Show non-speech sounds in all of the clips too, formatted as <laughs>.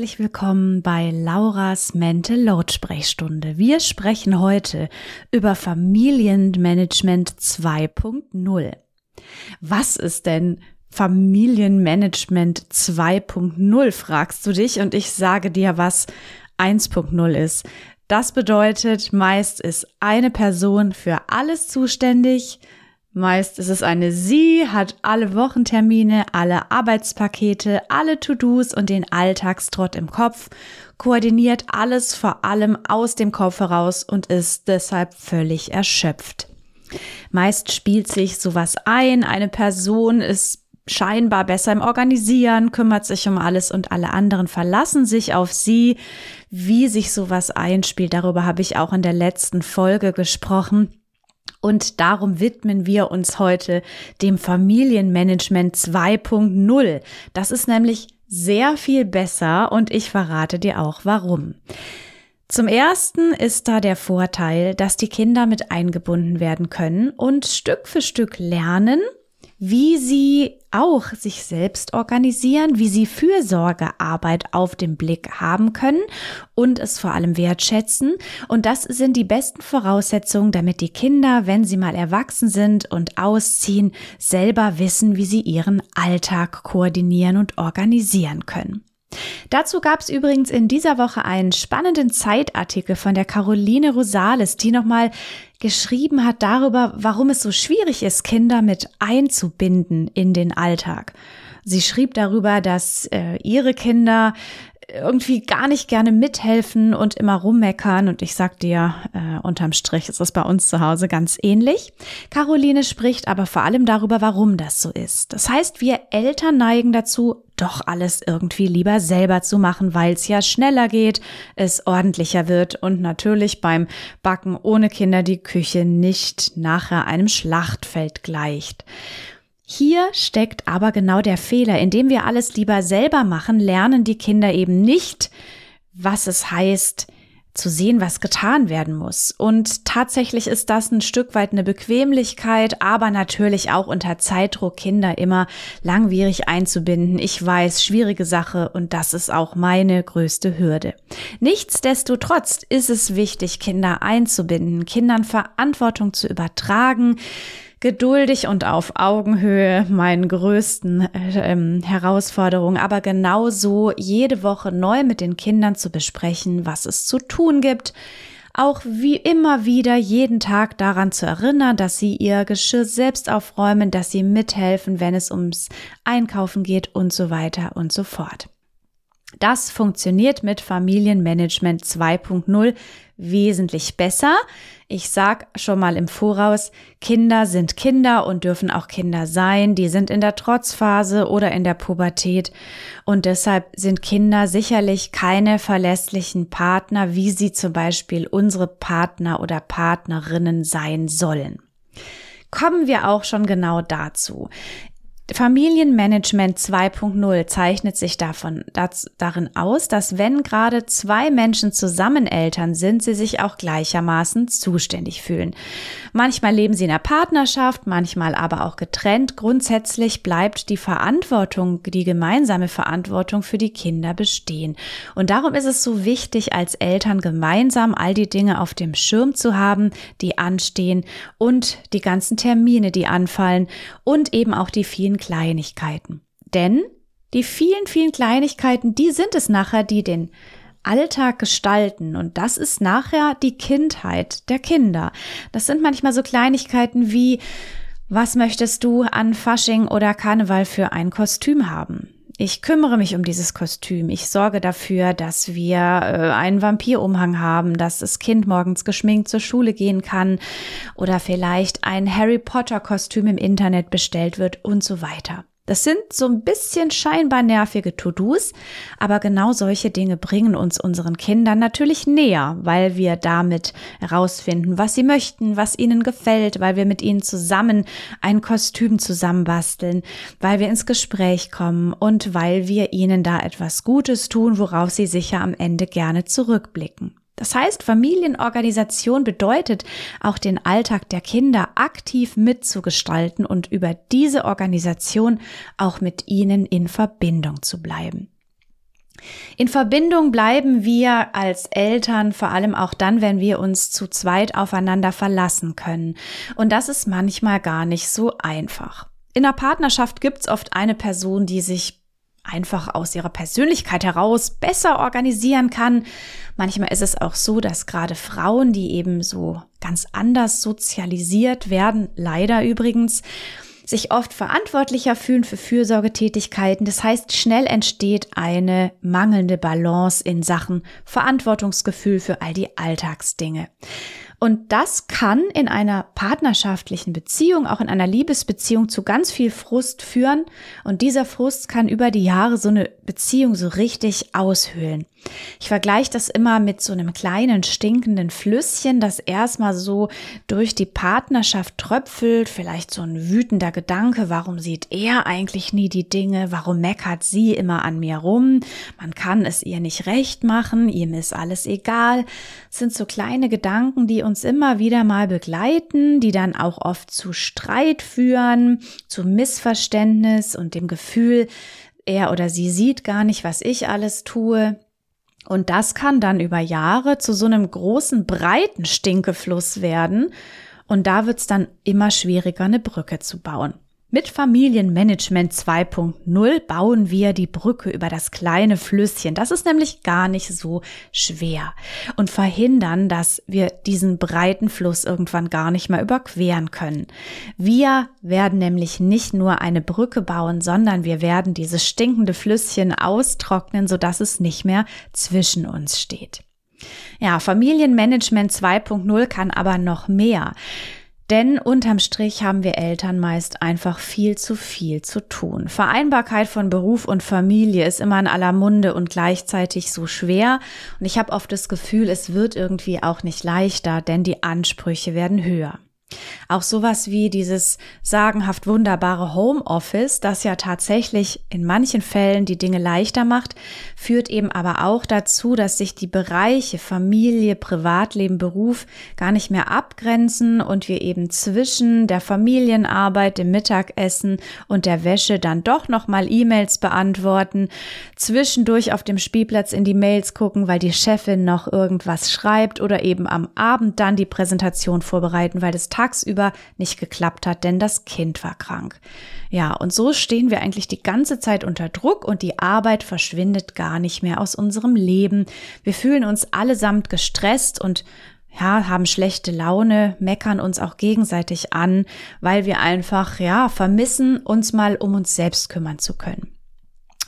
Herzlich willkommen bei Lauras Mental Load Sprechstunde. Wir sprechen heute über Familienmanagement 2.0. Was ist denn Familienmanagement 2.0, fragst du dich und ich sage dir, was 1.0 ist. Das bedeutet, meist ist eine Person für alles zuständig, Meist ist es eine Sie, hat alle Wochentermine, alle Arbeitspakete, alle To-Dos und den Alltagstrott im Kopf, koordiniert alles vor allem aus dem Kopf heraus und ist deshalb völlig erschöpft. Meist spielt sich sowas ein, eine Person ist scheinbar besser im Organisieren, kümmert sich um alles und alle anderen verlassen sich auf sie. Wie sich sowas einspielt, darüber habe ich auch in der letzten Folge gesprochen. Und darum widmen wir uns heute dem Familienmanagement 2.0. Das ist nämlich sehr viel besser und ich verrate dir auch warum. Zum ersten ist da der Vorteil, dass die Kinder mit eingebunden werden können und Stück für Stück lernen, wie sie auch sich selbst organisieren, wie sie Fürsorgearbeit auf dem Blick haben können und es vor allem wertschätzen. Und das sind die besten Voraussetzungen, damit die Kinder, wenn sie mal erwachsen sind und ausziehen, selber wissen, wie sie ihren Alltag koordinieren und organisieren können. Dazu gab es übrigens in dieser Woche einen spannenden Zeitartikel von der Caroline Rosales, die nochmal geschrieben hat darüber, warum es so schwierig ist, Kinder mit einzubinden in den Alltag. Sie schrieb darüber, dass äh, ihre Kinder irgendwie gar nicht gerne mithelfen und immer rummeckern. Und ich sag dir, äh, unterm Strich ist es bei uns zu Hause ganz ähnlich. Caroline spricht aber vor allem darüber, warum das so ist. Das heißt, wir Eltern neigen dazu, doch alles irgendwie lieber selber zu machen, weil es ja schneller geht, es ordentlicher wird und natürlich beim Backen ohne Kinder die Küche nicht nachher einem Schlachtfeld gleicht. Hier steckt aber genau der Fehler. Indem wir alles lieber selber machen, lernen die Kinder eben nicht, was es heißt, zu sehen, was getan werden muss. Und tatsächlich ist das ein Stück weit eine Bequemlichkeit, aber natürlich auch unter Zeitdruck Kinder immer langwierig einzubinden. Ich weiß, schwierige Sache und das ist auch meine größte Hürde. Nichtsdestotrotz ist es wichtig, Kinder einzubinden, Kindern Verantwortung zu übertragen, geduldig und auf Augenhöhe meinen größten äh, Herausforderungen, aber genauso jede Woche neu mit den Kindern zu besprechen, was es zu tun gibt, auch wie immer wieder jeden Tag daran zu erinnern, dass sie ihr Geschirr selbst aufräumen, dass sie mithelfen, wenn es ums Einkaufen geht und so weiter und so fort. Das funktioniert mit Familienmanagement 2.0 wesentlich besser. Ich sag schon mal im Voraus, Kinder sind Kinder und dürfen auch Kinder sein. Die sind in der Trotzphase oder in der Pubertät. Und deshalb sind Kinder sicherlich keine verlässlichen Partner, wie sie zum Beispiel unsere Partner oder Partnerinnen sein sollen kommen wir auch schon genau dazu. Familienmanagement 2.0 zeichnet sich davon das, darin aus, dass wenn gerade zwei Menschen zusammen Eltern sind, sie sich auch gleichermaßen zuständig fühlen. Manchmal leben sie in einer Partnerschaft, manchmal aber auch getrennt. Grundsätzlich bleibt die Verantwortung, die gemeinsame Verantwortung für die Kinder bestehen. Und darum ist es so wichtig, als Eltern gemeinsam all die Dinge auf dem Schirm zu haben, die anstehen und die ganzen Termine, die anfallen und eben auch die vielen Kleinigkeiten. Denn die vielen, vielen Kleinigkeiten, die sind es nachher, die den Alltag gestalten. Und das ist nachher die Kindheit der Kinder. Das sind manchmal so Kleinigkeiten wie, Was möchtest du an Fasching oder Karneval für ein Kostüm haben? Ich kümmere mich um dieses Kostüm. Ich sorge dafür, dass wir äh, einen Vampirumhang haben, dass das Kind morgens geschminkt zur Schule gehen kann oder vielleicht ein Harry Potter Kostüm im Internet bestellt wird und so weiter. Das sind so ein bisschen scheinbar nervige To-Dos, aber genau solche Dinge bringen uns unseren Kindern natürlich näher, weil wir damit herausfinden, was sie möchten, was ihnen gefällt, weil wir mit ihnen zusammen ein Kostüm zusammenbasteln, weil wir ins Gespräch kommen und weil wir ihnen da etwas Gutes tun, worauf sie sicher am Ende gerne zurückblicken. Das heißt, Familienorganisation bedeutet auch den Alltag der Kinder aktiv mitzugestalten und über diese Organisation auch mit ihnen in Verbindung zu bleiben. In Verbindung bleiben wir als Eltern vor allem auch dann, wenn wir uns zu zweit aufeinander verlassen können. Und das ist manchmal gar nicht so einfach. In der Partnerschaft gibt es oft eine Person, die sich einfach aus ihrer Persönlichkeit heraus besser organisieren kann. Manchmal ist es auch so, dass gerade Frauen, die eben so ganz anders sozialisiert werden, leider übrigens, sich oft verantwortlicher fühlen für Fürsorgetätigkeiten. Das heißt, schnell entsteht eine mangelnde Balance in Sachen Verantwortungsgefühl für all die Alltagsdinge. Und das kann in einer partnerschaftlichen Beziehung, auch in einer Liebesbeziehung zu ganz viel Frust führen. Und dieser Frust kann über die Jahre so eine Beziehung so richtig aushöhlen. Ich vergleiche das immer mit so einem kleinen stinkenden Flüsschen, das erstmal so durch die Partnerschaft tröpfelt, vielleicht so ein wütender Gedanke, warum sieht er eigentlich nie die Dinge, warum meckert sie immer an mir rum, man kann es ihr nicht recht machen, ihm ist alles egal. Das sind so kleine Gedanken, die uns immer wieder mal begleiten, die dann auch oft zu Streit führen, zu Missverständnis und dem Gefühl, er oder sie sieht gar nicht, was ich alles tue. Und das kann dann über Jahre zu so einem großen, breiten Stinkefluss werden. Und da wird es dann immer schwieriger, eine Brücke zu bauen. Mit Familienmanagement 2.0 bauen wir die Brücke über das kleine Flüsschen. Das ist nämlich gar nicht so schwer und verhindern, dass wir diesen breiten Fluss irgendwann gar nicht mehr überqueren können. Wir werden nämlich nicht nur eine Brücke bauen, sondern wir werden dieses stinkende Flüsschen austrocknen, sodass es nicht mehr zwischen uns steht. Ja, Familienmanagement 2.0 kann aber noch mehr. Denn unterm Strich haben wir Eltern meist einfach viel zu viel zu tun. Vereinbarkeit von Beruf und Familie ist immer in aller Munde und gleichzeitig so schwer. Und ich habe oft das Gefühl, es wird irgendwie auch nicht leichter, denn die Ansprüche werden höher. Auch sowas wie dieses sagenhaft wunderbare Homeoffice, das ja tatsächlich in manchen Fällen die Dinge leichter macht, führt eben aber auch dazu, dass sich die Bereiche Familie, Privatleben, Beruf gar nicht mehr abgrenzen und wir eben zwischen der Familienarbeit, dem Mittagessen und der Wäsche dann doch nochmal E-Mails beantworten, zwischendurch auf dem Spielplatz in die Mails gucken, weil die Chefin noch irgendwas schreibt oder eben am Abend dann die Präsentation vorbereiten, weil das tagsüber nicht geklappt hat, denn das Kind war krank. Ja, und so stehen wir eigentlich die ganze Zeit unter Druck und die Arbeit verschwindet gar nicht mehr aus unserem Leben. Wir fühlen uns allesamt gestresst und ja, haben schlechte Laune, meckern uns auch gegenseitig an, weil wir einfach, ja, vermissen, uns mal um uns selbst kümmern zu können.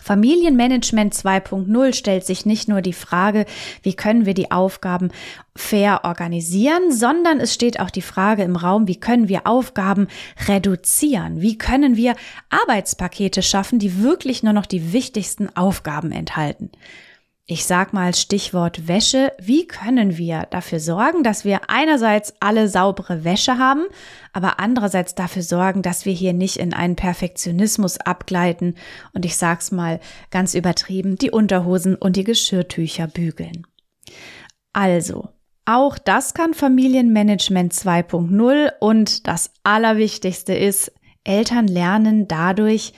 Familienmanagement 2.0 stellt sich nicht nur die Frage, wie können wir die Aufgaben fair organisieren, sondern es steht auch die Frage im Raum, wie können wir Aufgaben reduzieren? Wie können wir Arbeitspakete schaffen, die wirklich nur noch die wichtigsten Aufgaben enthalten? Ich sag mal Stichwort Wäsche. Wie können wir dafür sorgen, dass wir einerseits alle saubere Wäsche haben, aber andererseits dafür sorgen, dass wir hier nicht in einen Perfektionismus abgleiten und ich sag's mal ganz übertrieben, die Unterhosen und die Geschirrtücher bügeln. Also, auch das kann Familienmanagement 2.0 und das Allerwichtigste ist, Eltern lernen dadurch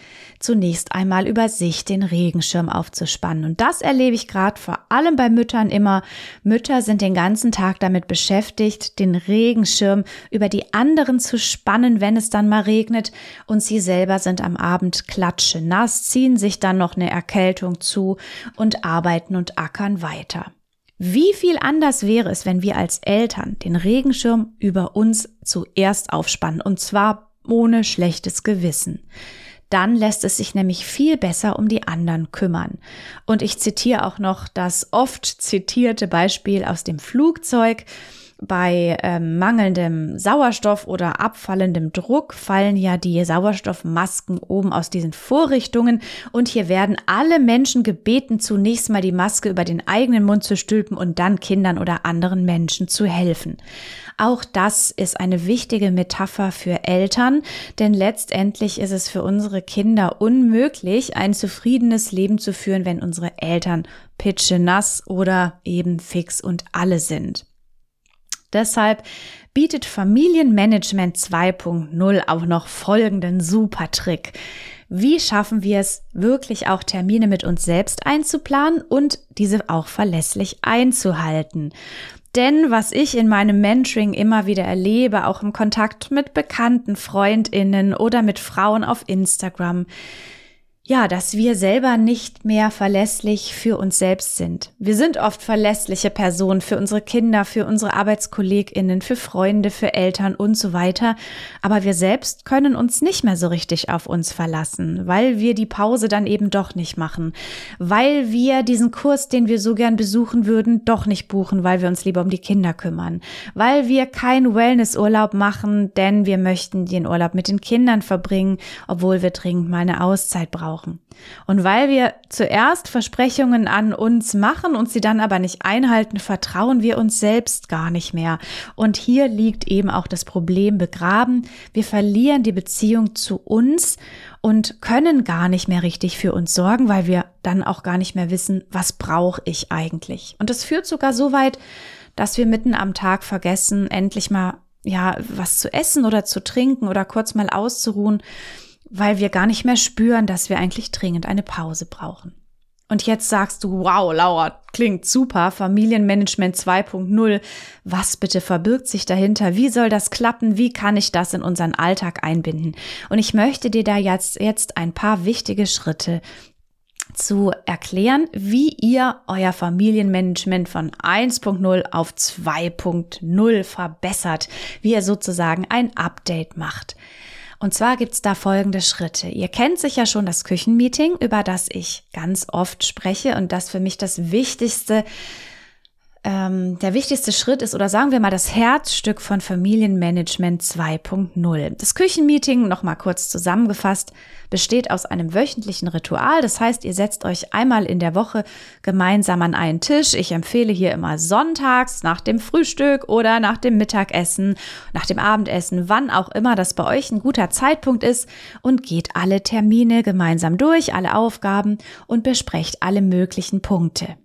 zunächst einmal über sich den Regenschirm aufzuspannen. Und das erlebe ich gerade vor allem bei Müttern immer. Mütter sind den ganzen Tag damit beschäftigt, den Regenschirm über die anderen zu spannen, wenn es dann mal regnet. Und sie selber sind am Abend klatsche nass, ziehen sich dann noch eine Erkältung zu und arbeiten und ackern weiter. Wie viel anders wäre es, wenn wir als Eltern den Regenschirm über uns zuerst aufspannen und zwar ohne schlechtes Gewissen. Dann lässt es sich nämlich viel besser um die anderen kümmern. Und ich zitiere auch noch das oft zitierte Beispiel aus dem Flugzeug. Bei ähm, mangelndem Sauerstoff oder abfallendem Druck fallen ja die Sauerstoffmasken oben aus diesen Vorrichtungen und hier werden alle Menschen gebeten, zunächst mal die Maske über den eigenen Mund zu stülpen und dann Kindern oder anderen Menschen zu helfen. Auch das ist eine wichtige Metapher für Eltern, denn letztendlich ist es für unsere Kinder unmöglich, ein zufriedenes Leben zu führen, wenn unsere Eltern pitschenass oder eben fix und alle sind. Deshalb bietet Familienmanagement 2.0 auch noch folgenden super Trick. Wie schaffen wir es, wirklich auch Termine mit uns selbst einzuplanen und diese auch verlässlich einzuhalten? Denn was ich in meinem Mentoring immer wieder erlebe, auch im Kontakt mit bekannten Freundinnen oder mit Frauen auf Instagram, ja, dass wir selber nicht mehr verlässlich für uns selbst sind. Wir sind oft verlässliche Personen für unsere Kinder, für unsere Arbeitskolleginnen, für Freunde, für Eltern und so weiter. Aber wir selbst können uns nicht mehr so richtig auf uns verlassen, weil wir die Pause dann eben doch nicht machen, weil wir diesen Kurs, den wir so gern besuchen würden, doch nicht buchen, weil wir uns lieber um die Kinder kümmern, weil wir keinen Wellnessurlaub machen, denn wir möchten den Urlaub mit den Kindern verbringen, obwohl wir dringend mal eine Auszeit brauchen brauchen. Und weil wir zuerst Versprechungen an uns machen und sie dann aber nicht einhalten, vertrauen wir uns selbst gar nicht mehr. Und hier liegt eben auch das Problem begraben. Wir verlieren die Beziehung zu uns und können gar nicht mehr richtig für uns sorgen, weil wir dann auch gar nicht mehr wissen, was brauche ich eigentlich. Und das führt sogar so weit, dass wir mitten am Tag vergessen, endlich mal ja, was zu essen oder zu trinken oder kurz mal auszuruhen weil wir gar nicht mehr spüren, dass wir eigentlich dringend eine Pause brauchen. Und jetzt sagst du, wow, Laura, klingt super, Familienmanagement 2.0. Was bitte verbirgt sich dahinter? Wie soll das klappen? Wie kann ich das in unseren Alltag einbinden? Und ich möchte dir da jetzt, jetzt ein paar wichtige Schritte zu erklären, wie ihr euer Familienmanagement von 1.0 auf 2.0 verbessert, wie ihr sozusagen ein Update macht. Und zwar gibt's da folgende Schritte. Ihr kennt sicher schon das Küchenmeeting, über das ich ganz oft spreche und das für mich das Wichtigste ähm, der wichtigste Schritt ist oder sagen wir mal das Herzstück von Familienmanagement 2.0. Das Küchenmeeting, nochmal kurz zusammengefasst, besteht aus einem wöchentlichen Ritual. Das heißt, ihr setzt euch einmal in der Woche gemeinsam an einen Tisch. Ich empfehle hier immer sonntags nach dem Frühstück oder nach dem Mittagessen, nach dem Abendessen, wann auch immer das bei euch ein guter Zeitpunkt ist und geht alle Termine gemeinsam durch, alle Aufgaben und besprecht alle möglichen Punkte.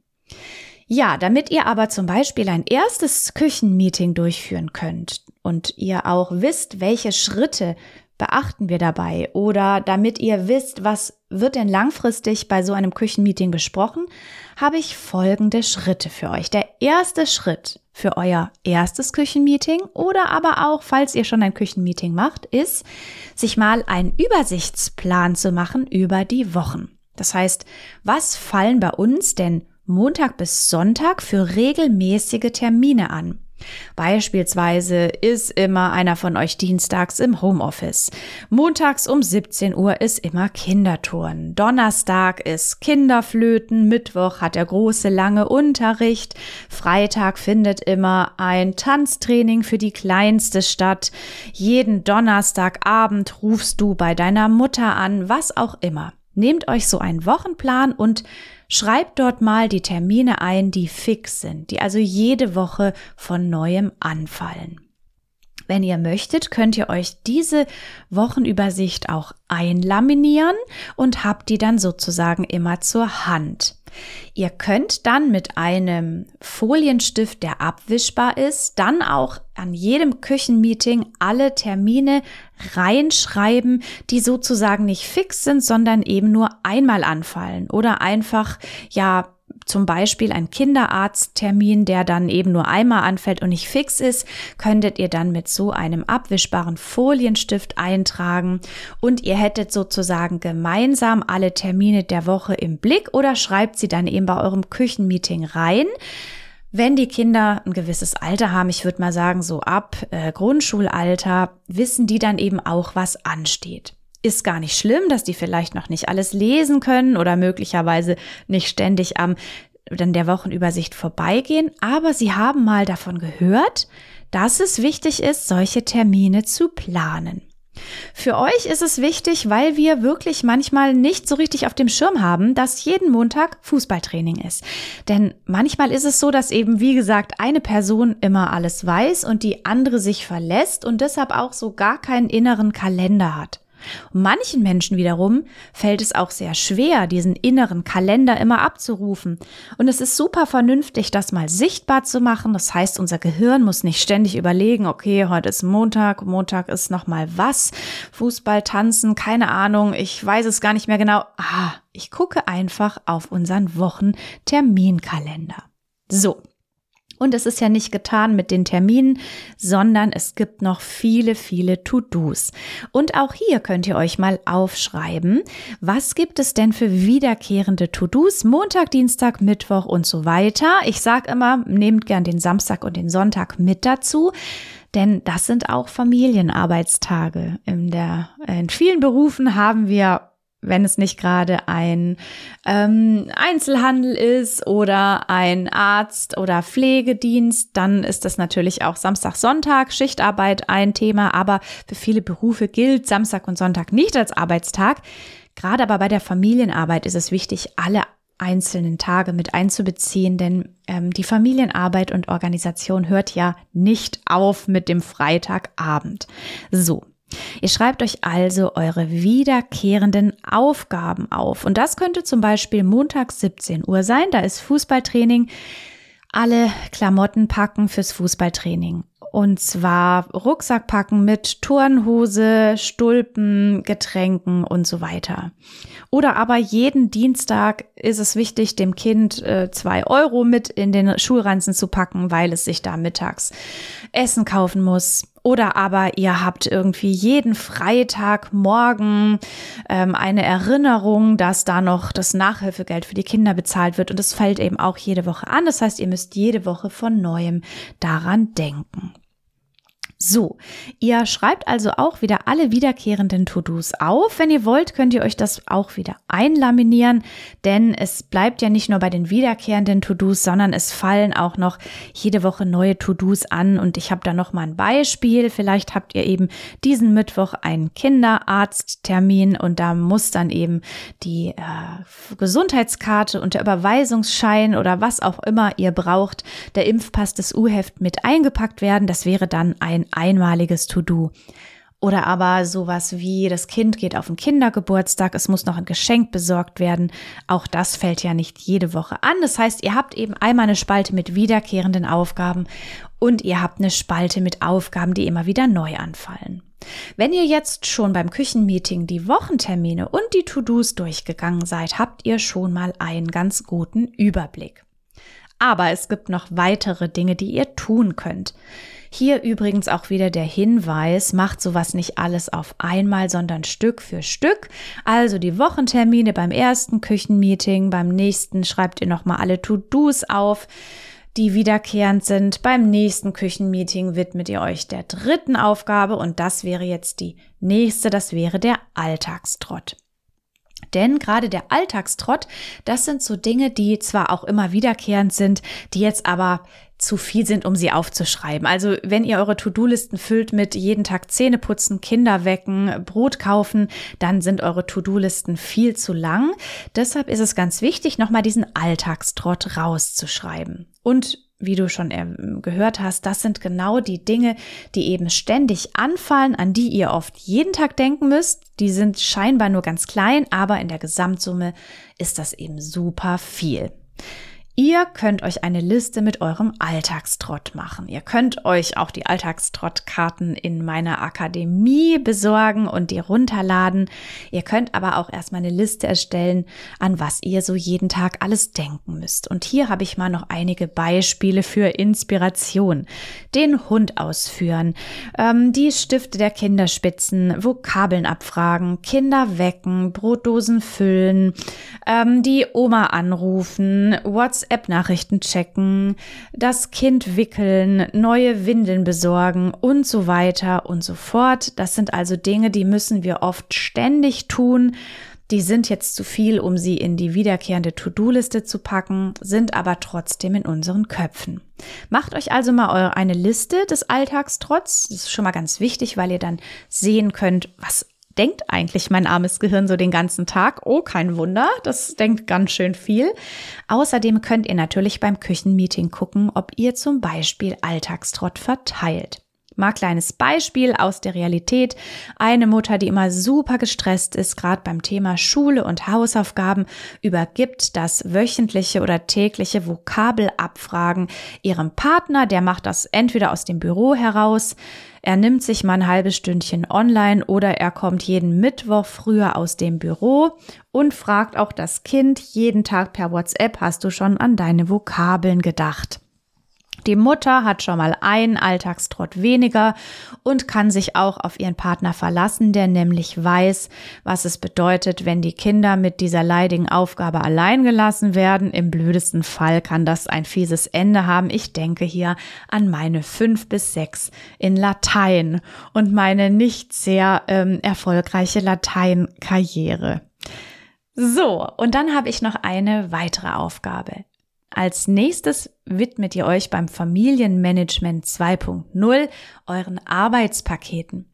Ja, damit ihr aber zum Beispiel ein erstes Küchenmeeting durchführen könnt und ihr auch wisst, welche Schritte beachten wir dabei oder damit ihr wisst, was wird denn langfristig bei so einem Küchenmeeting besprochen, habe ich folgende Schritte für euch. Der erste Schritt für euer erstes Küchenmeeting oder aber auch, falls ihr schon ein Küchenmeeting macht, ist, sich mal einen Übersichtsplan zu machen über die Wochen. Das heißt, was fallen bei uns denn Montag bis Sonntag für regelmäßige Termine an. Beispielsweise ist immer einer von euch dienstags im Homeoffice. Montags um 17 Uhr ist immer Kinderturnen. Donnerstag ist Kinderflöten. Mittwoch hat der große lange Unterricht. Freitag findet immer ein Tanztraining für die Kleinste statt. Jeden Donnerstagabend rufst du bei deiner Mutter an, was auch immer. Nehmt euch so einen Wochenplan und Schreibt dort mal die Termine ein, die fix sind, die also jede Woche von neuem anfallen. Wenn ihr möchtet, könnt ihr euch diese Wochenübersicht auch einlaminieren und habt die dann sozusagen immer zur Hand. Ihr könnt dann mit einem Folienstift, der abwischbar ist, dann auch an jedem Küchenmeeting alle Termine reinschreiben, die sozusagen nicht fix sind, sondern eben nur einmal anfallen oder einfach, ja, zum Beispiel ein Kinderarzttermin, der dann eben nur einmal anfällt und nicht fix ist, könntet ihr dann mit so einem abwischbaren Folienstift eintragen und ihr hättet sozusagen gemeinsam alle Termine der Woche im Blick oder schreibt sie dann eben bei eurem Küchenmeeting rein Wenn die Kinder ein gewisses Alter haben, ich würde mal sagen, so ab äh, Grundschulalter, wissen die dann eben auch, was ansteht. Ist gar nicht schlimm, dass die vielleicht noch nicht alles lesen können oder möglicherweise nicht ständig am dann der Wochenübersicht vorbeigehen, aber sie haben mal davon gehört, dass es wichtig ist, solche Termine zu planen. Für euch ist es wichtig, weil wir wirklich manchmal nicht so richtig auf dem Schirm haben, dass jeden Montag Fußballtraining ist. Denn manchmal ist es so, dass eben, wie gesagt, eine Person immer alles weiß und die andere sich verlässt und deshalb auch so gar keinen inneren Kalender hat. Und manchen Menschen wiederum fällt es auch sehr schwer, diesen inneren Kalender immer abzurufen. Und es ist super vernünftig, das mal sichtbar zu machen. Das heißt, unser Gehirn muss nicht ständig überlegen, okay, heute ist Montag, Montag ist nochmal was, Fußball, Tanzen, keine Ahnung, ich weiß es gar nicht mehr genau. Ah, ich gucke einfach auf unseren Wochenterminkalender. So, und es ist ja nicht getan mit den Terminen, sondern es gibt noch viele, viele To-Dos. Und auch hier könnt ihr euch mal aufschreiben, was gibt es denn für wiederkehrende To-Dos? Montag, Dienstag, Mittwoch und so weiter. Ich sage immer, nehmt gern den Samstag und den Sonntag mit dazu. Denn das sind auch Familienarbeitstage. In, der, in vielen Berufen haben wir wenn es nicht gerade ein ähm, Einzelhandel ist oder ein Arzt oder Pflegedienst, dann ist das natürlich auch Samstag, Sonntag, Schichtarbeit ein Thema, aber für viele Berufe gilt Samstag und Sonntag nicht als Arbeitstag. Gerade aber bei der Familienarbeit ist es wichtig, alle einzelnen Tage mit einzubeziehen, denn ähm, die Familienarbeit und Organisation hört ja nicht auf mit dem Freitagabend. So, Ihr schreibt euch also eure wiederkehrenden Aufgaben auf. Und das könnte zum Beispiel Montag 17 Uhr sein. Da ist Fußballtraining. Alle Klamotten packen fürs Fußballtraining. Und zwar Rucksack packen mit Turnhose, Stulpen, Getränken und so weiter. Oder aber jeden Dienstag ist es wichtig, dem Kind äh, zwei Euro mit in den Schulranzen zu packen, weil es sich da mittags Essen kaufen muss. Oder aber ihr habt irgendwie jeden Freitag morgen ähm, eine Erinnerung, dass da noch das Nachhilfegeld für die Kinder bezahlt wird. Und es fällt eben auch jede Woche an. Das heißt, ihr müsst jede Woche von neuem daran denken. So, ihr schreibt also auch wieder alle wiederkehrenden To-Dos auf. Wenn ihr wollt, könnt ihr euch das auch wieder einlaminieren, denn es bleibt ja nicht nur bei den wiederkehrenden To-Dos, sondern es fallen auch noch jede Woche neue To-Dos an. Und ich habe da noch mal ein Beispiel. Vielleicht habt ihr eben diesen Mittwoch einen Kinderarzttermin und da muss dann eben die äh, Gesundheitskarte und der Überweisungsschein oder was auch immer ihr braucht, der Impfpass des U-Heft mit eingepackt werden. Das wäre dann ein einmaliges To-Do. Oder aber sowas wie, das Kind geht auf den Kindergeburtstag, es muss noch ein Geschenk besorgt werden. Auch das fällt ja nicht jede Woche an. Das heißt, ihr habt eben einmal eine Spalte mit wiederkehrenden Aufgaben und ihr habt eine Spalte mit Aufgaben, die immer wieder neu anfallen. Wenn ihr jetzt schon beim Küchenmeeting die Wochentermine und die To-Dos durchgegangen seid, habt ihr schon mal einen ganz guten Überblick. Aber es gibt noch weitere Dinge, die ihr tun könnt. Hier übrigens auch wieder der Hinweis, macht sowas nicht alles auf einmal, sondern Stück für Stück. Also die Wochentermine beim ersten Küchenmeeting, beim nächsten schreibt ihr nochmal alle To-Dos auf die wiederkehrend sind. Beim nächsten Küchenmeeting widmet ihr euch der dritten Aufgabe und das wäre jetzt die nächste, das wäre der Alltagstrott. Denn gerade der Alltagstrott, das sind so Dinge, die zwar auch immer wiederkehrend sind, die jetzt aber zu viel sind, um sie aufzuschreiben. Also wenn ihr eure To-Do-Listen füllt mit jeden Tag Zähne putzen, Kinder wecken, Brot kaufen, dann sind eure To-Do-Listen viel zu lang. Deshalb ist es ganz wichtig, nochmal diesen Alltagstrott rauszuschreiben. Und wie du schon ähm, gehört hast, das sind genau die Dinge, die eben ständig anfallen, an die ihr oft jeden Tag denken müsst. Die sind scheinbar nur ganz klein, aber in der Gesamtsumme ist das eben super viel. Ihr könnt euch eine Liste mit eurem Alltagstrott machen. Ihr könnt euch auch die Alltagstrott-Karten in meiner Akademie besorgen und die runterladen. Ihr könnt aber auch erstmal eine Liste erstellen, an was ihr so jeden Tag alles denken müsst. Und hier habe ich mal noch einige Beispiele für Inspiration. Den Hund ausführen, ähm, die Stifte der Kinderspitzen, Vokabeln abfragen, Kinder wecken, Brotdosen füllen, ähm, die Oma anrufen, WhatsApp WhatsApp-Nachrichten checken, das Kind wickeln, neue Windeln besorgen und so weiter und so fort. Das sind also Dinge, die müssen wir oft ständig tun. Die sind jetzt zu viel, um sie in die wiederkehrende To-Do-Liste zu packen, sind aber trotzdem in unseren Köpfen. Macht euch also mal eine Liste des Alltagstrotz. Das ist schon mal ganz wichtig, weil ihr dann sehen könnt, was denkt eigentlich mein armes Gehirn so den ganzen Tag? Oh, kein Wunder, das denkt ganz schön viel. Außerdem könnt ihr natürlich beim Küchenmeeting gucken, ob ihr zum Beispiel Alltagstrott verteilt. Mal kleines Beispiel aus der Realität. Eine Mutter, die immer super gestresst ist, gerade beim Thema Schule und Hausaufgaben, übergibt das wöchentliche oder tägliche Vokabelabfragen ihrem Partner. Der macht das entweder aus dem Büro heraus, er nimmt sich mal ein halbes Stündchen online oder er kommt jeden Mittwoch früher aus dem Büro und fragt auch das Kind jeden Tag per WhatsApp, hast du schon an deine Vokabeln gedacht? Die Mutter hat schon mal einen Alltagstrott weniger und kann sich auch auf ihren Partner verlassen, der nämlich weiß, was es bedeutet, wenn die Kinder mit dieser leidigen Aufgabe allein gelassen werden. Im blödesten Fall kann das ein fieses Ende haben. Ich denke hier an meine fünf bis sechs in Latein und meine nicht sehr ähm, erfolgreiche Lateinkarriere. So, und dann habe ich noch eine weitere Aufgabe. Als nächstes widmet ihr euch beim Familienmanagement 2.0 euren Arbeitspaketen.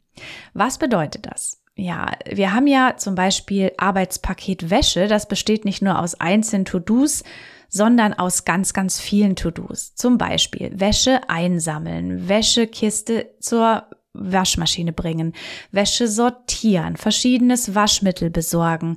Was bedeutet das? Ja, wir haben ja zum Beispiel Arbeitspaket Wäsche. Das besteht nicht nur aus einzelnen To-Dos, sondern aus ganz, ganz vielen To-Dos. Zum Beispiel Wäsche einsammeln, Wäschekiste zur Waschmaschine bringen, Wäsche sortieren, verschiedenes Waschmittel besorgen,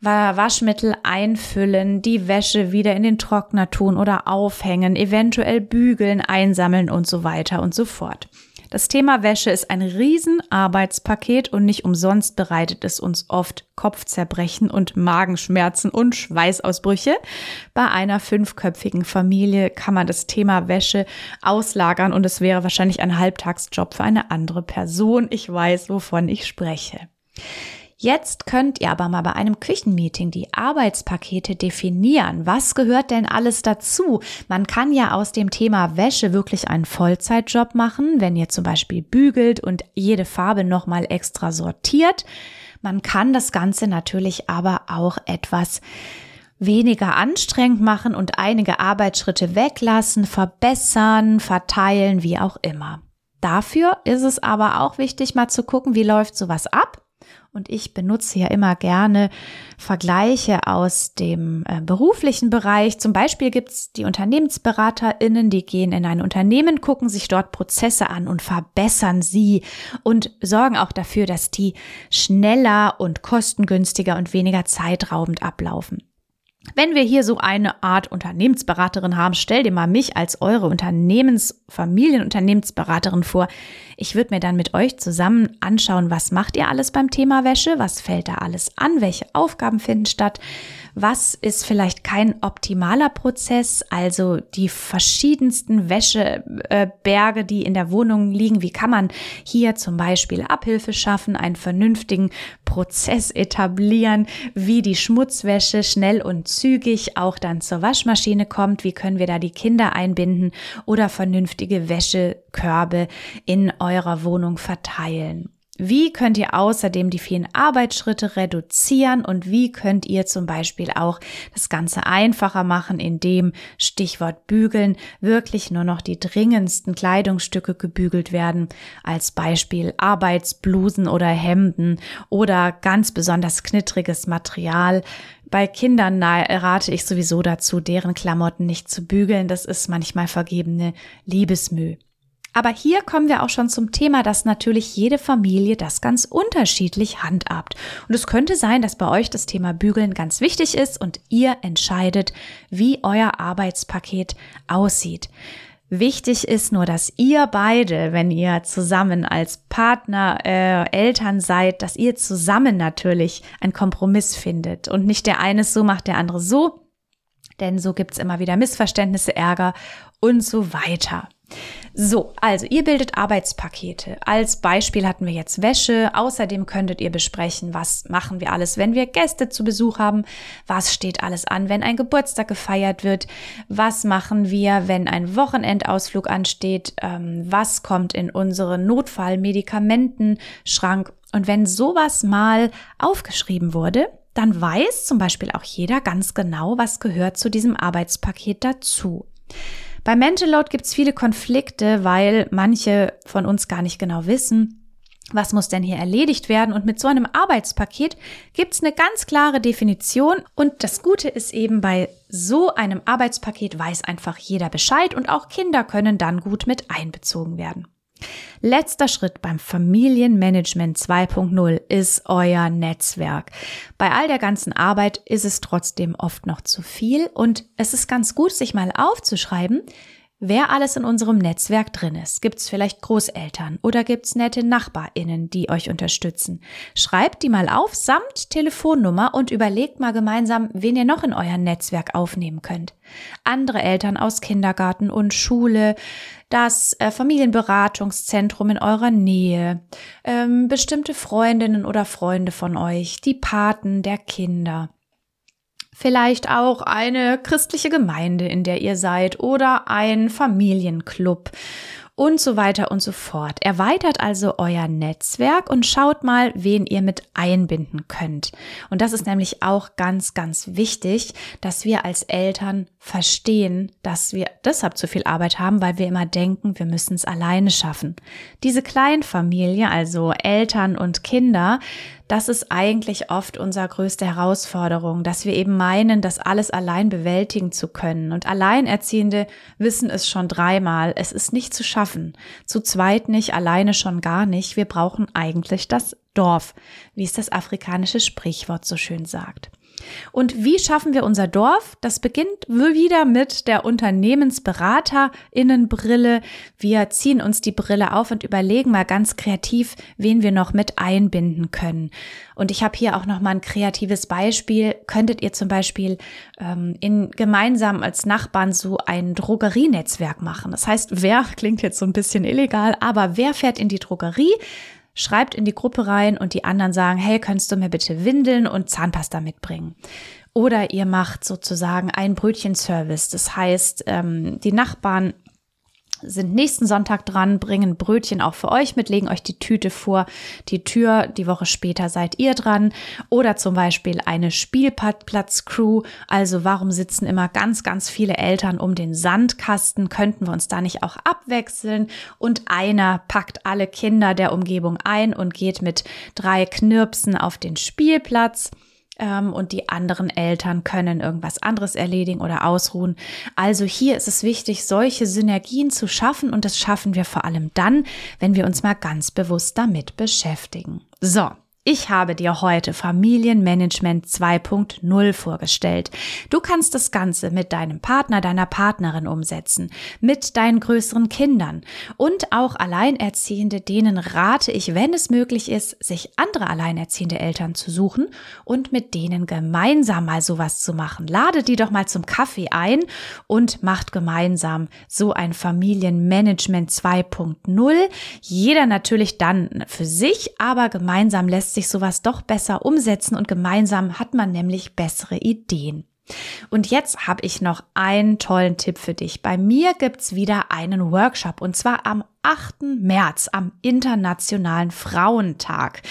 Waschmittel einfüllen, die Wäsche wieder in den Trockner tun oder aufhängen, eventuell bügeln, einsammeln und so weiter und so fort. Das Thema Wäsche ist ein Riesenarbeitspaket und nicht umsonst bereitet es uns oft Kopfzerbrechen und Magenschmerzen und Schweißausbrüche. Bei einer fünfköpfigen Familie kann man das Thema Wäsche auslagern und es wäre wahrscheinlich ein Halbtagsjob für eine andere Person. Ich weiß, wovon ich spreche. Jetzt könnt ihr aber mal bei einem Küchenmeeting die Arbeitspakete definieren. Was gehört denn alles dazu? Man kann ja aus dem Thema Wäsche wirklich einen Vollzeitjob machen, wenn ihr zum Beispiel bügelt und jede Farbe nochmal extra sortiert. Man kann das Ganze natürlich aber auch etwas weniger anstrengend machen und einige Arbeitsschritte weglassen, verbessern, verteilen, wie auch immer. Dafür ist es aber auch wichtig, mal zu gucken, wie läuft sowas ab und ich benutze ja immer gerne Vergleiche aus dem äh, beruflichen Bereich. Zum Beispiel gibt's die UnternehmensberaterInnen, die gehen in ein Unternehmen, gucken sich dort Prozesse an und verbessern sie und sorgen auch dafür, dass die schneller und kostengünstiger und weniger zeitraubend ablaufen. Wenn wir hier so eine Art Unternehmensberaterin haben, stell dir mal mich als eure Unternehmens-, Familienunternehmensberaterin vor. Ich würde mir dann mit euch zusammen anschauen, was macht ihr alles beim Thema Wäsche? Was fällt da alles an? Welche Aufgaben finden statt? Was ist vielleicht kein optimaler Prozess? Also die verschiedensten Wäscheberge, die in der Wohnung liegen. Wie kann man hier zum Beispiel Abhilfe schaffen, einen vernünftigen Prozess etablieren, wie die Schmutzwäsche schnell und zügig auch dann zur Waschmaschine kommt? Wie können wir da die Kinder einbinden oder vernünftige Wäschekörbe in eurer Wohnung verteilen? Wie könnt ihr außerdem die vielen Arbeitsschritte reduzieren und wie könnt ihr zum Beispiel auch das Ganze einfacher machen, indem Stichwort bügeln wirklich nur noch die dringendsten Kleidungsstücke gebügelt werden, als Beispiel Arbeitsblusen oder Hemden oder ganz besonders knittriges Material. Bei Kindern rate ich sowieso dazu, deren Klamotten nicht zu bügeln. Das ist manchmal vergebene Liebesmüh. Aber hier kommen wir auch schon zum Thema, dass natürlich jede Familie das ganz unterschiedlich handhabt. Und es könnte sein, dass bei euch das Thema Bügeln ganz wichtig ist und ihr entscheidet, wie euer Arbeitspaket aussieht. Wichtig ist nur, dass ihr beide, wenn ihr zusammen als Partner, äh, Eltern seid, dass ihr zusammen natürlich einen Kompromiss findet und nicht der eine so macht, der andere so, denn so gibt's immer wieder Missverständnisse, Ärger und so weiter. So, also ihr bildet Arbeitspakete. Als Beispiel hatten wir jetzt Wäsche. Außerdem könntet ihr besprechen, was machen wir alles, wenn wir Gäste zu Besuch haben. Was steht alles an, wenn ein Geburtstag gefeiert wird? Was machen wir, wenn ein Wochenendausflug ansteht? Ähm, was kommt in unseren Notfallmedikamentenschrank? Und wenn sowas mal aufgeschrieben wurde, dann weiß zum Beispiel auch jeder ganz genau, was gehört zu diesem Arbeitspaket dazu. Bei Mental Load gibt es viele Konflikte, weil manche von uns gar nicht genau wissen, was muss denn hier erledigt werden? Und mit so einem Arbeitspaket gibt es eine ganz klare Definition. Und das Gute ist eben, bei so einem Arbeitspaket weiß einfach jeder Bescheid und auch Kinder können dann gut mit einbezogen werden. Letzter Schritt beim Familienmanagement 2.0 ist euer Netzwerk. Bei all der ganzen Arbeit ist es trotzdem oft noch zu viel und es ist ganz gut, sich mal aufzuschreiben, wer alles in unserem Netzwerk drin ist. Gibt es vielleicht Großeltern oder gibt es nette Nachbarinnen, die euch unterstützen? Schreibt die mal auf samt Telefonnummer und überlegt mal gemeinsam, wen ihr noch in euer Netzwerk aufnehmen könnt. Andere Eltern aus Kindergarten und Schule, das äh, Familienberatungszentrum in eurer Nähe, ähm, bestimmte Freundinnen oder Freunde von euch, die Paten der Kinder vielleicht auch eine christliche Gemeinde, in der ihr seid oder ein Familienclub und so weiter und so fort. Erweitert also euer Netzwerk und schaut mal, wen ihr mit einbinden könnt. Und das ist nämlich auch ganz, ganz wichtig, dass wir als Eltern verstehen, dass wir deshalb zu viel Arbeit haben, weil wir immer denken, wir müssen es alleine schaffen. Diese Kleinfamilie, also Eltern und Kinder, das ist eigentlich oft unsere größte Herausforderung, dass wir eben meinen, das alles allein bewältigen zu können. Und Alleinerziehende wissen es schon dreimal. Es ist nicht zu schaffen. Zu zweit nicht, alleine schon gar nicht. Wir brauchen eigentlich das Dorf, wie es das afrikanische Sprichwort so schön sagt. Und wie schaffen wir unser Dorf? Das beginnt wieder mit der Unternehmensberaterinnenbrille. Wir ziehen uns die Brille auf und überlegen mal ganz kreativ, wen wir noch mit einbinden können. Und ich habe hier auch noch mal ein kreatives Beispiel. Könntet ihr zum Beispiel ähm, in gemeinsam als Nachbarn so ein Drogerienetzwerk machen? Das heißt, wer <laughs> klingt jetzt so ein bisschen illegal, aber wer fährt in die Drogerie? Schreibt in die Gruppe rein und die anderen sagen, hey, könntest du mir bitte Windeln und Zahnpasta mitbringen? Oder ihr macht sozusagen einen Brötchenservice. Das heißt, ähm, die Nachbarn sind nächsten Sonntag dran, bringen Brötchen auch für euch mit, legen euch die Tüte vor die Tür. Die Woche später seid ihr dran. Oder zum Beispiel eine Spielplatzcrew. Also warum sitzen immer ganz, ganz viele Eltern um den Sandkasten? Könnten wir uns da nicht auch abwechseln? Und einer packt alle Kinder der Umgebung ein und geht mit drei Knirpsen auf den Spielplatz ähm, und die anderen Eltern können irgendwas anderes erledigen oder ausruhen. Also hier ist es wichtig, solche Synergien zu schaffen und das schaffen wir vor allem dann, wenn wir uns mal ganz bewusst damit beschäftigen. So, ich habe dir heute Familienmanagement 2.0 vorgestellt. Du kannst das Ganze mit deinem Partner, deiner Partnerin umsetzen, mit deinen größeren Kindern und auch Alleinerziehende, denen rate ich, wenn es möglich ist, sich andere alleinerziehende Eltern zu suchen und mit denen gemeinsam mal sowas zu machen. Lade die doch mal zum Kaffee ein und macht gemeinsam so ein Familienmanagement 2.0. Jeder natürlich dann für sich, aber gemeinsam lässt lässt sich sowas doch besser umsetzen und gemeinsam hat man nämlich bessere Ideen. Und jetzt habe ich noch einen tollen Tipp für dich. Bei mir gibt's wieder einen Workshop und zwar am 8. März am Internationalen Frauentag.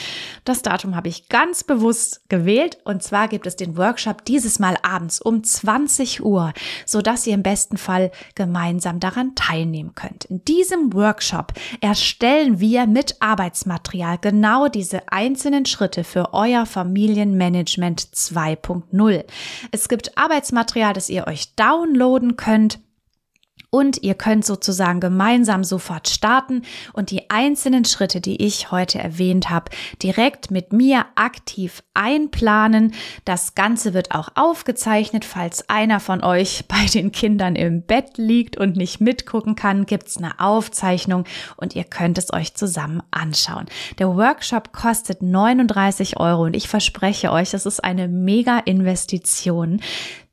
Das Datum habe ich ganz bewusst gewählt und zwar gibt es den Workshop dieses Mal abends um 20 Uhr, so dass ihr im besten Fall gemeinsam daran teilnehmen könnt. In diesem Workshop erstellen wir mit Arbeitsmaterial genau diese einzelnen Schritte für euer Familienmanagement 2.0. Es gibt Arbeitsmaterial, das ihr euch downloaden könnt und ihr könnt sozusagen gemeinsam sofort starten und die einzelnen Schritte, die ich heute erwähnt habe, direkt mit mir aktiv einplanen. Das Ganze wird auch aufgezeichnet, falls einer von euch <laughs> bei den Kindern im Bett liegt und nicht mitgucken kann, gibt's eine Aufzeichnung und ihr könnt es euch zusammen anschauen. Der Workshop kostet 39 Euro und ich verspreche euch, das ist eine mega Investition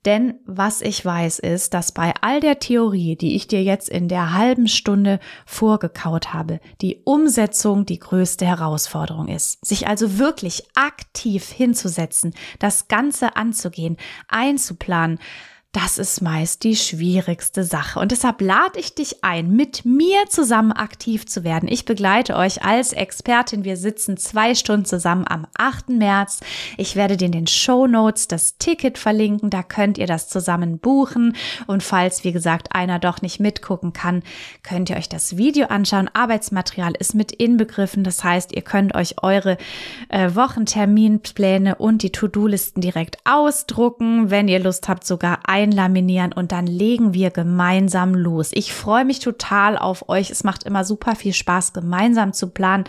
Denn was ich weiß ist, dass bei all der Theorie, die ich dir jetzt in der halben Stunde vorgekaut habe, die Umsetzung die größte Herausforderung ist. Sich also wirklich aktiv hinzusetzen, das Ganze anzugehen, einzuplanen, das ist meist die schwierigste Sache. Und deshalb lade ich dich ein, mit mir zusammen aktiv zu werden. Ich begleite euch als Expertin. Wir sitzen zwei Stunden zusammen am 8. März. Ich werde dir in den Show Notes das Ticket verlinken. Da könnt ihr das zusammen buchen. Und falls, wie gesagt, einer doch nicht mitgucken kann, könnt ihr euch das Video anschauen. Arbeitsmaterial ist mit inbegriffen. Das heißt, ihr könnt euch eure äh, Wochenterminpläne und die To-Do-Listen direkt ausdrucken. Wenn ihr Lust habt, sogar ein einlaminieren und dann legen wir gemeinsam los. Ich freue mich total auf euch. Es macht immer super viel Spaß, gemeinsam zu planen,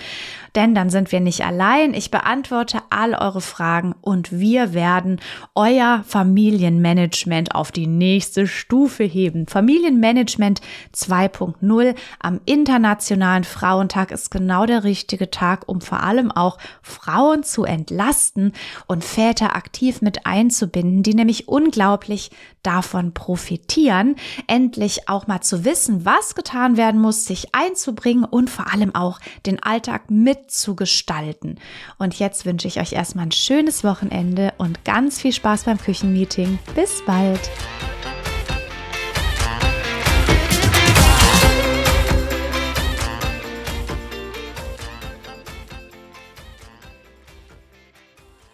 denn dann sind wir nicht allein. Ich beantworte all eure Fragen und wir werden euer Familienmanagement auf die nächste Stufe heben. Familienmanagement 2.0 am Internationalen Frauentag ist genau der richtige Tag, um vor allem auch Frauen zu entlasten und Väter aktiv mit einzubinden, die nämlich unglaublich davon profitieren, endlich auch mal zu wissen, was getan werden muss, sich einzubringen und vor allem auch den Alltag mitzugestalten. Und jetzt wünsche ich euch erstmal ein schönes Wochenende und ganz viel Spaß beim Küchenmeeting. Bis bald!